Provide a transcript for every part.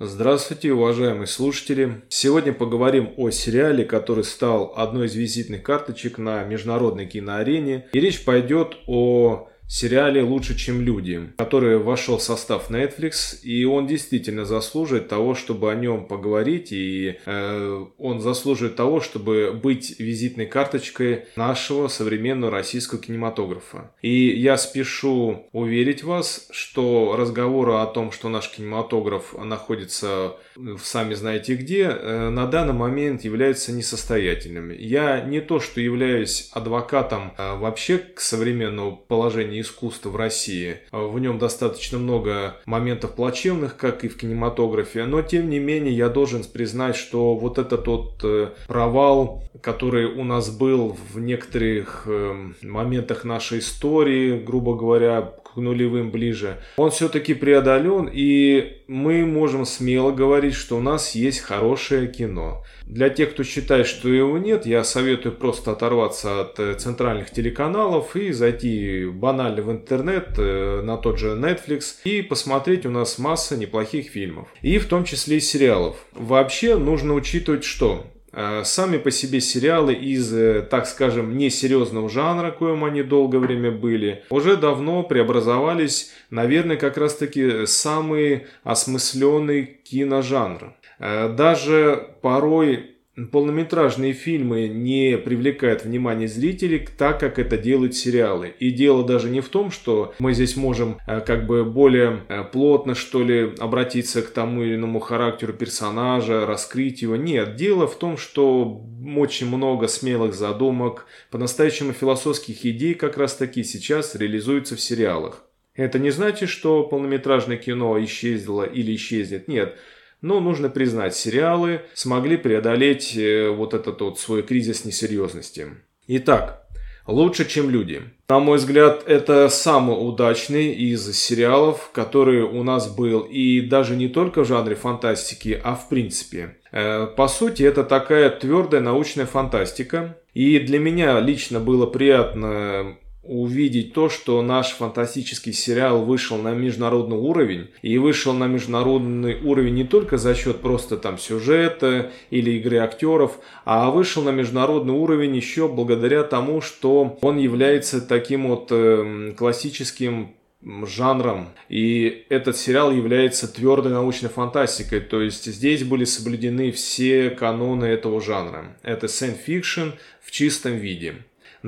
Здравствуйте, уважаемые слушатели! Сегодня поговорим о сериале, который стал одной из визитных карточек на международной киноарене. И речь пойдет о сериале «Лучше, чем люди», который вошел в состав Netflix, и он действительно заслуживает того, чтобы о нем поговорить, и э, он заслуживает того, чтобы быть визитной карточкой нашего современного российского кинематографа. И я спешу уверить вас, что разговоры о том, что наш кинематограф находится в сами знаете где, э, на данный момент являются несостоятельными. Я не то, что являюсь адвокатом э, вообще к современному положению искусства в России. В нем достаточно много моментов плачевных, как и в кинематографе, но тем не менее я должен признать, что вот этот тот э, провал, который у нас был в некоторых эм, моментах нашей истории, грубо говоря, к нулевым ближе, он все-таки преодолен, и мы можем смело говорить, что у нас есть хорошее кино. Для тех, кто считает, что его нет, я советую просто оторваться от э, центральных телеканалов и зайти банально в интернет, э, на тот же Netflix, и посмотреть у нас масса неплохих фильмов. И в том числе и сериалов. Вообще нужно учитывать, что Э, сами по себе сериалы из, э, так скажем, несерьезного жанра, коим они долгое время были, уже давно преобразовались, наверное, как раз-таки самый осмысленный киножанр. Даже порой полнометражные фильмы не привлекают внимание зрителей так, как это делают сериалы. И дело даже не в том, что мы здесь можем э, как бы более э, плотно, что ли, обратиться к тому или иному характеру персонажа, раскрыть его. Нет, дело в том, что очень много смелых задумок, по-настоящему философских идей как раз таки сейчас реализуются в сериалах. Это не значит, что полнометражное кино исчезло или исчезнет. Нет, но нужно признать, сериалы смогли преодолеть э, вот этот вот свой кризис несерьезности. Итак, лучше, чем люди. На мой взгляд, это самый удачный из сериалов, который у нас был. И даже не только в жанре фантастики, а в принципе. Э, по сути, это такая твердая научная фантастика. И для меня лично было приятно увидеть то, что наш фантастический сериал вышел на международный уровень. И вышел на международный уровень не только за счет просто там сюжета или игры актеров, а вышел на международный уровень еще благодаря тому, что он является таким вот э, классическим жанром. И этот сериал является твердой научной фантастикой. То есть здесь были соблюдены все каноны этого жанра. Это science fiction в чистом виде.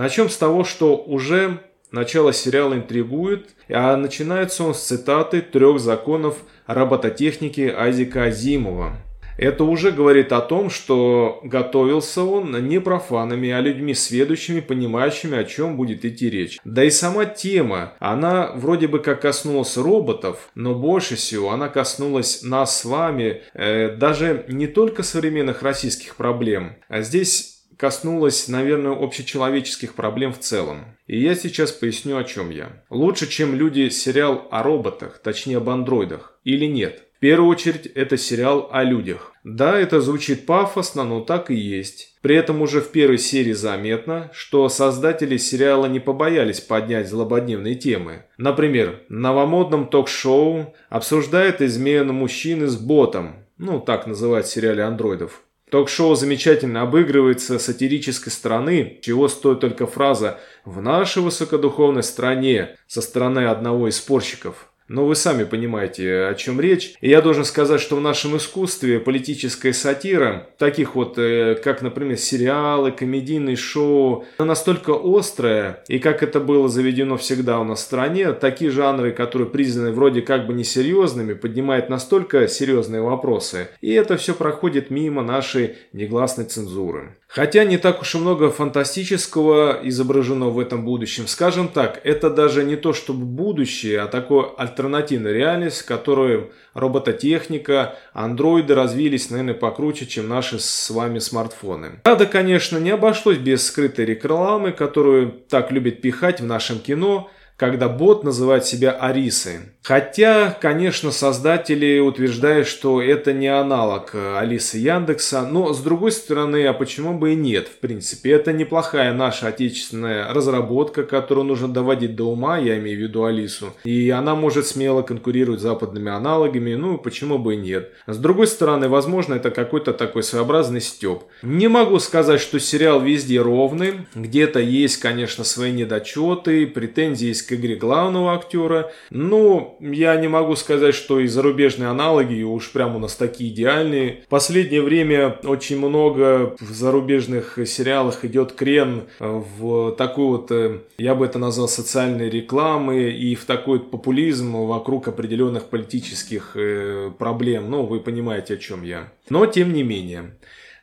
Начнем с того, что уже начало сериала интригует, а начинается он с цитаты трех законов робототехники Азика Азимова. Это уже говорит о том, что готовился он не профанами, а людьми сведущими, понимающими, о чем будет идти речь. Да и сама тема, она вроде бы как коснулась роботов, но больше всего она коснулась нас с вами, э, даже не только современных российских проблем. А здесь коснулась, наверное, общечеловеческих проблем в целом. И я сейчас поясню, о чем я. Лучше, чем люди, сериал о роботах, точнее об андроидах, или нет? В первую очередь, это сериал о людях. Да, это звучит пафосно, но так и есть. При этом уже в первой серии заметно, что создатели сериала не побоялись поднять злободневные темы. Например, в новомодном ток-шоу обсуждает измену мужчины с ботом, ну так называют в сериале андроидов. Ток-шоу замечательно обыгрывается сатирической стороны, чего стоит только фраза «в нашей высокодуховной стране» со стороны одного из спорщиков. Но вы сами понимаете, о чем речь. И я должен сказать, что в нашем искусстве политическая сатира, таких вот, э, как, например, сериалы, комедийные шоу, она настолько острая, и как это было заведено всегда у нас в стране, такие жанры, которые признаны вроде как бы несерьезными, поднимают настолько серьезные вопросы. И это все проходит мимо нашей негласной цензуры. Хотя не так уж и много фантастического изображено в этом будущем. Скажем так, это даже не то чтобы будущее, а такое альтернативная реальность, в которой робототехника, андроиды развились, наверное, покруче, чем наши с вами смартфоны. Правда, конечно, не обошлось без скрытой рекламы, которую так любят пихать в нашем кино, когда бот называет себя Арисой. Хотя, конечно, создатели утверждают, что это не аналог Алисы Яндекса, но с другой стороны, а почему бы и нет? В принципе, это неплохая наша отечественная разработка, которую нужно доводить до ума, я имею в виду Алису, и она может смело конкурировать с западными аналогами, ну почему бы и нет. С другой стороны, возможно, это какой-то такой своеобразный степ. Не могу сказать, что сериал везде ровный, где-то есть, конечно, свои недочеты, претензии есть к игре главного актера, но я не могу сказать, что и зарубежные аналоги уж прям у нас такие идеальные. В последнее время очень много в зарубежных сериалах идет крен в такую вот, э, я бы это назвал социальной рекламы и в такой вот популизм вокруг определенных политических э, проблем. Ну, вы понимаете, о чем я. Но, тем не менее.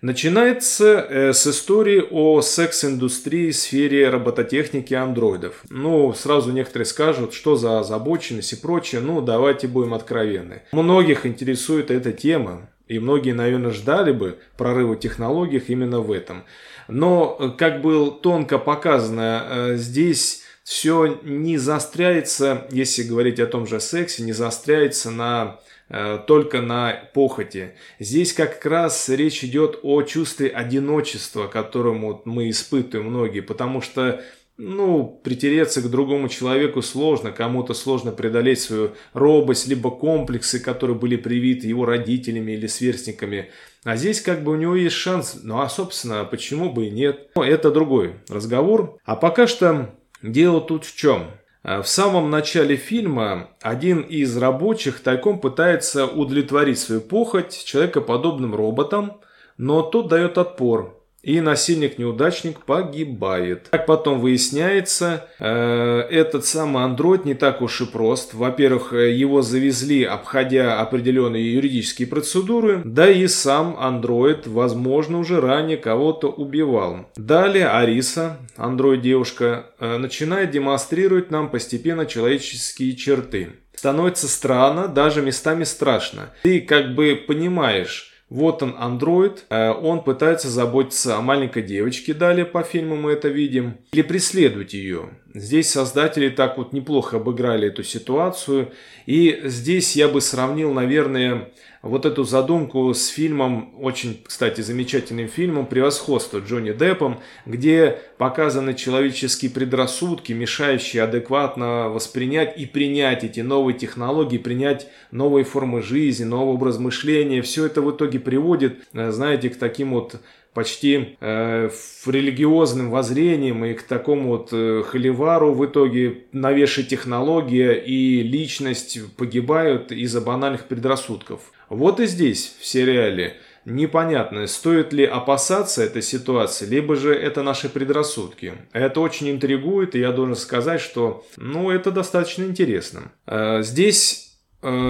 Начинается э, с истории о секс-индустрии в сфере робототехники андроидов. Ну, сразу некоторые скажут, что за озабоченность и прочее. Ну, давайте будем откровенны. Многих интересует эта тема. И многие, наверное, ждали бы прорыва в технологиях именно в этом. Но, э, как было тонко показано, э, здесь все не заостряется, если говорить о том же сексе, не заостряется на только на похоти. Здесь как раз речь идет о чувстве одиночества, которому мы испытываем многие, потому что ну, притереться к другому человеку сложно, кому-то сложно преодолеть свою робость, либо комплексы, которые были привиты его родителями или сверстниками. А здесь как бы у него есть шанс, ну а собственно, почему бы и нет. Но это другой разговор. А пока что дело тут в чем? Э, в самом начале фильма один из рабочих тайком пытается удовлетворить свою похоть человекоподобным роботом, но тот дает отпор и насильник-неудачник погибает. Как потом выясняется, э, этот самый андроид не так уж и прост. Во-первых, его завезли, обходя определенные юридические процедуры, да и сам андроид, возможно, уже ранее кого-то убивал. Далее Ариса, андроид-девушка, э, начинает демонстрировать нам постепенно человеческие черты. Становится странно, даже местами страшно. Ты как бы понимаешь, вот он, андроид, э, он пытается заботиться о маленькой девочке, далее по фильму мы это видим, или преследовать ее. Здесь создатели так вот неплохо обыграли эту ситуацию, и здесь я бы сравнил, наверное, вот эту задумку с фильмом, очень, кстати, замечательным фильмом «Превосходство» Джонни Деппом, где показаны человеческие предрассудки, мешающие адекватно воспринять и принять эти новые технологии, принять новые формы жизни, новый образ мышления. Все это в итоге приводит, э, знаете, к таким вот почти э, религиозным воззрением и к такому вот э, холивару в итоге новейшая технология и личность погибают из-за банальных предрассудков. Вот и здесь, в сериале, непонятно, стоит ли опасаться этой ситуации, либо же это наши предрассудки. Это очень интригует, и я должен сказать, что ну, это достаточно интересно. Э, здесь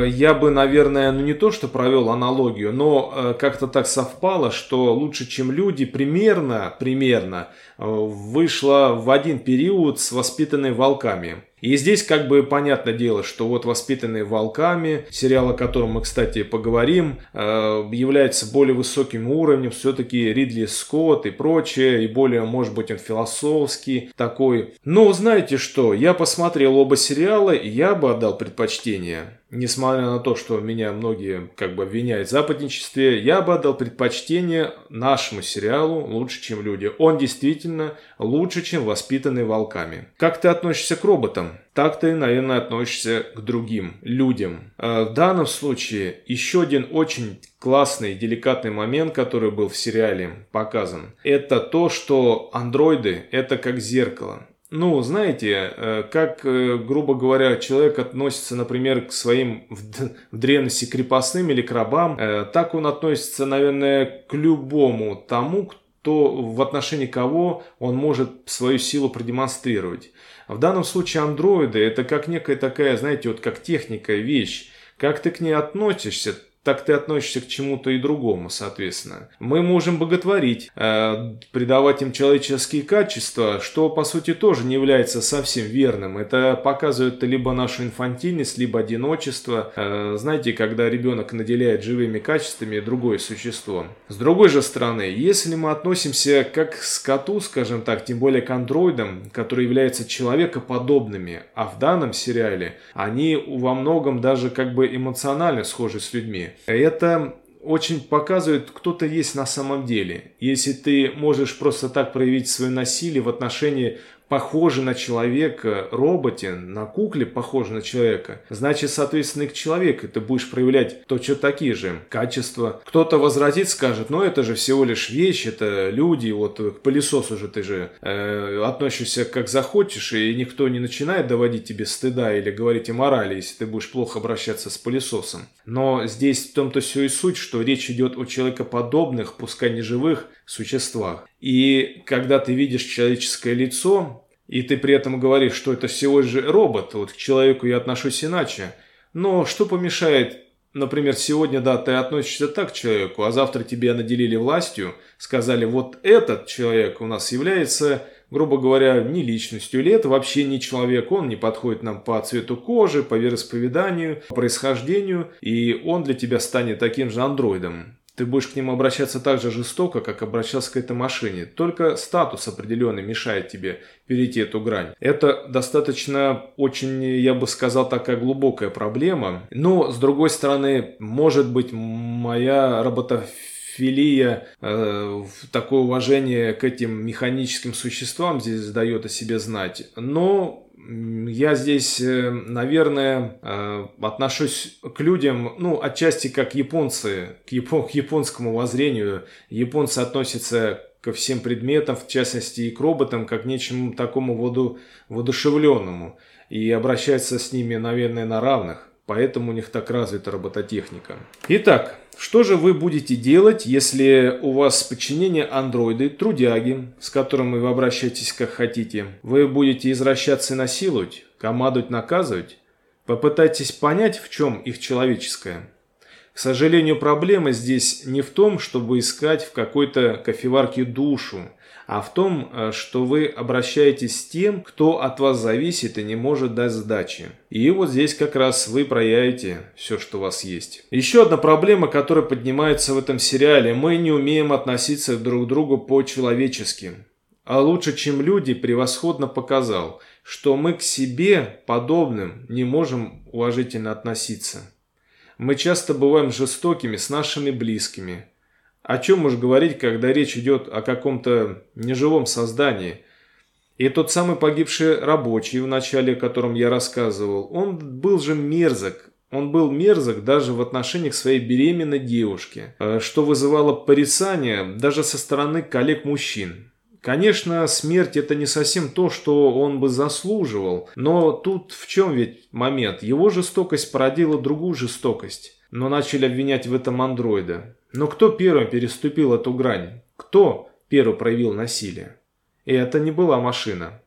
я бы, наверное, ну не то, что провел аналогию, но э, как-то так совпало, что лучше, чем люди, примерно, примерно вышла в один период с воспитанными волками. И здесь как бы понятное дело, что вот «Воспитанные волками», сериал, о котором мы, кстати, поговорим, э, является более высоким уровнем, все-таки Ридли Скотт и прочее, и более, может быть, он философский такой. Но знаете что, я посмотрел оба сериала, и я бы отдал предпочтение несмотря на то, что меня многие как бы обвиняют в западничестве, я бы отдал предпочтение нашему сериалу «Лучше, чем люди». Он действительно лучше, чем «Воспитанный волками». Как ты относишься к роботам? Так ты, наверное, относишься к другим людям. А в данном случае еще один очень классный, деликатный момент, который был в сериале показан, это то, что андроиды – это как зеркало. Ну, знаете, э, как, э, грубо говоря, человек относится, например, к своим в древности крепостным или к рабам, э, так он относится, наверное, к любому тому, кто в отношении кого он может свою силу продемонстрировать. В данном случае андроиды это как некая такая, знаете, вот как техника, вещь. Как ты к ней относишься, так ты относишься к чему-то и другому, соответственно. Мы можем боготворить, э, придавать им человеческие качества, что по сути тоже не является совсем верным. Это показывает либо нашу инфантильность, либо одиночество. Э, знаете, когда ребенок наделяет живыми качествами другое существо. С другой же стороны, если мы относимся как к скоту, скажем так, тем более к андроидам, которые являются человекоподобными, а в данном сериале они во многом даже как бы эмоционально схожи с людьми, это очень показывает, кто ты есть на самом деле. Если ты можешь просто так проявить свое насилие в отношении похожий на человека роботе, на кукле похожий на человека, значит, соответственно, и к человеку ты будешь проявлять точно такие же качества. Кто-то возразит, скажет, ну это же всего лишь вещь, это люди, вот к пылесосу же ты же э, относишься как захочешь, и никто не начинает доводить тебе стыда или говорить о морали, если ты будешь плохо обращаться с пылесосом. Но здесь в том-то все и суть, что речь идет о человекоподобных, пускай не живых, существах. И когда ты видишь человеческое лицо, и ты при этом говоришь, что это всего же робот, вот к человеку я отношусь иначе, но что помешает, например, сегодня, да, ты относишься так к человеку, а завтра тебя наделили властью, сказали, вот этот человек у нас является грубо говоря, не личностью, или это вообще не человек, он не подходит нам по цвету кожи, по вероисповеданию, по происхождению, и он для тебя станет таким же андроидом ты будешь к ним обращаться так же жестоко, как обращался к этой машине. Только статус определенный мешает тебе перейти эту грань. Это достаточно очень, я бы сказал, такая глубокая проблема. Но, с другой стороны, может быть, моя роботофилия, э, такое уважение к этим механическим существам здесь дает о себе знать. Но я здесь, э, наверное, э, отношусь к людям, ну, отчасти как японцы, к, япон, к японскому воззрению. Японцы относятся ко всем предметам, в частности и к роботам, как к нечему такому воду, воодушевленному. И обращаются с ними, наверное, на равных. Поэтому у них так развита робототехника. Итак, что же вы будете делать, если у вас подчинение андроиды, трудяги, с которыми вы обращаетесь как хотите? Вы будете извращаться и насиловать, командовать, наказывать? Попытайтесь понять, в чем их человеческое. К сожалению, проблема здесь не в том, чтобы искать в какой-то кофеварке душу, а в том, э, что вы обращаетесь с тем, кто от вас зависит и не может дать сдачи. И вот здесь как раз вы проявите все, что у вас есть. Еще одна проблема, которая поднимается в этом сериале. Мы не умеем относиться друг к другу по-человечески. А лучше, чем люди, превосходно показал, что мы к себе подобным не можем уважительно относиться. Мы часто бываем жестокими с нашими близкими – о чем уж говорить, когда речь идет о каком-то неживом создании. И тот самый погибший рабочий, в начале о котором я рассказывал, он был же мерзок. Он был мерзок даже в отношении к своей беременной девушке, э, что вызывало порицание даже со стороны коллег-мужчин. Конечно, смерть это не совсем то, что он бы заслуживал, но тут в чем ведь момент? Его жестокость породила другую жестокость, но начали обвинять в этом андроида. Но кто первым переступил эту грань? Кто первым проявил насилие? И это не была машина.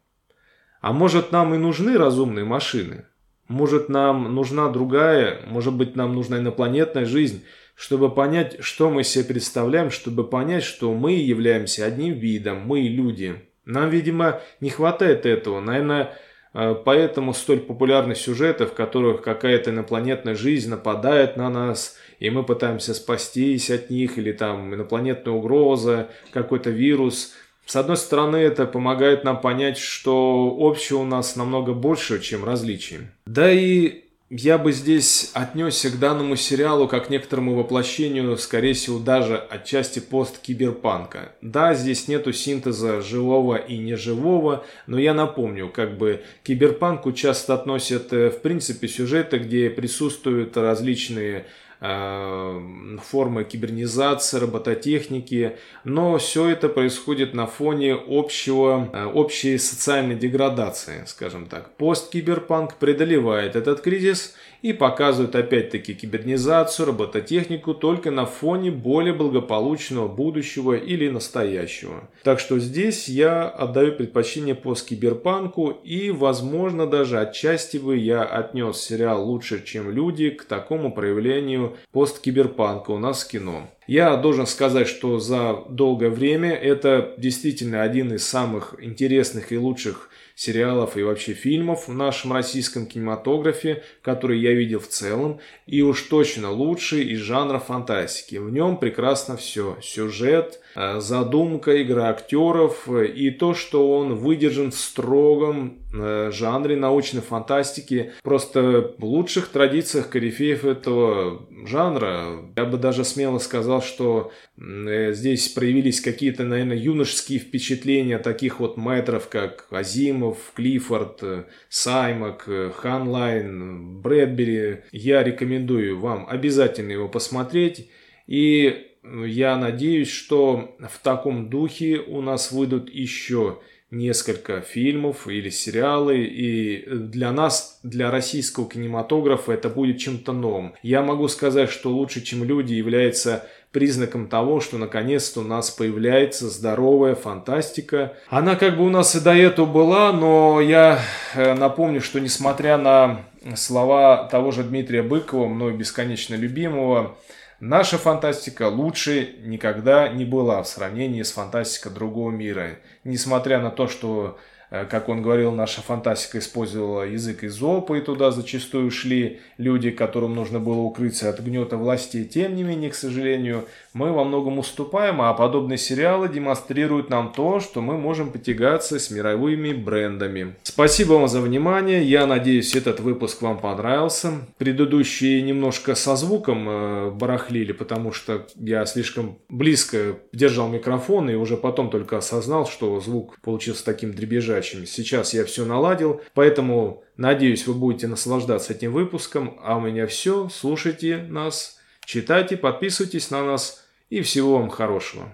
А может нам и нужны разумные машины? Может нам нужна другая, может быть нам нужна инопланетная жизнь, чтобы понять, что мы себе представляем, чтобы понять, что мы являемся одним видом, мы люди. Нам, видимо, не хватает этого. Наверное, поэтому столь популярны сюжеты, в которых какая-то инопланетная жизнь нападает на нас – и мы пытаемся спастись от них, или там инопланетная угроза, какой-то вирус. С одной стороны, это помогает нам понять, что общего у нас намного больше, чем различий. Да и я бы здесь отнесся к данному сериалу как к некоторому воплощению, скорее всего, даже отчасти пост-киберпанка. Да, здесь нету синтеза живого и неживого, но я напомню, как бы киберпанку часто относят, э, в принципе, сюжеты, где присутствуют различные формы кибернизации, робототехники, но все это происходит на фоне общего, э, общей социальной деградации, скажем так. Посткиберпанк преодолевает этот кризис и показывает опять-таки кибернизацию, робототехнику только на фоне более благополучного будущего или настоящего. Так что здесь я отдаю предпочтение посткиберпанку и, возможно, даже отчасти бы я отнес сериал «Лучше, чем люди» к такому проявлению сожалению, посткиберпанка у нас в кино. Я должен сказать, что за долгое время это действительно один из самых интересных и лучших сериалов и вообще фильмов в нашем российском кинематографе, которые я видел в целом, и уж точно лучший из жанра фантастики. В нем прекрасно все. Сюжет, э, задумка, игра актеров и то, что он выдержан в строгом э, жанре научной фантастики. Просто в лучших традициях корифеев этого жанра. Я бы даже смело сказал, что э, здесь проявились какие-то, наверное, юношеские впечатления таких вот мэтров, как Азимов, Клиффорд, э, Саймак, э, Ханлайн, Брэдбери. Я рекомендую вам обязательно его посмотреть. И я надеюсь, что в таком духе у нас выйдут еще несколько фильмов или сериалы, и для нас, для российского кинематографа это будет чем-то новым. Я могу сказать, что «Лучше, чем люди» является признаком того, что наконец-то у нас появляется здоровая фантастика. Она как бы у нас и до этого была, но я э, напомню, что несмотря на слова того же Дмитрия Быкова, мной бесконечно любимого, Наша фантастика лучше никогда не была в сравнении с фантастикой другого мира. Несмотря на то, что как он говорил, наша фантастика использовала язык изопа, и туда зачастую шли люди, которым нужно было укрыться от гнета властей. Тем не менее, к сожалению, мы во многом уступаем, а подобные сериалы демонстрируют нам то, что мы можем потягаться с мировыми брендами. Спасибо вам за внимание, я надеюсь, этот выпуск вам понравился. Предыдущие немножко со звуком э, барахлили, потому что я слишком близко держал микрофон и уже потом только осознал, что звук получился таким дребезжащим. Сейчас я все наладил, поэтому надеюсь, вы будете наслаждаться этим выпуском. А у меня все. Слушайте нас, читайте, подписывайтесь на нас и всего вам хорошего.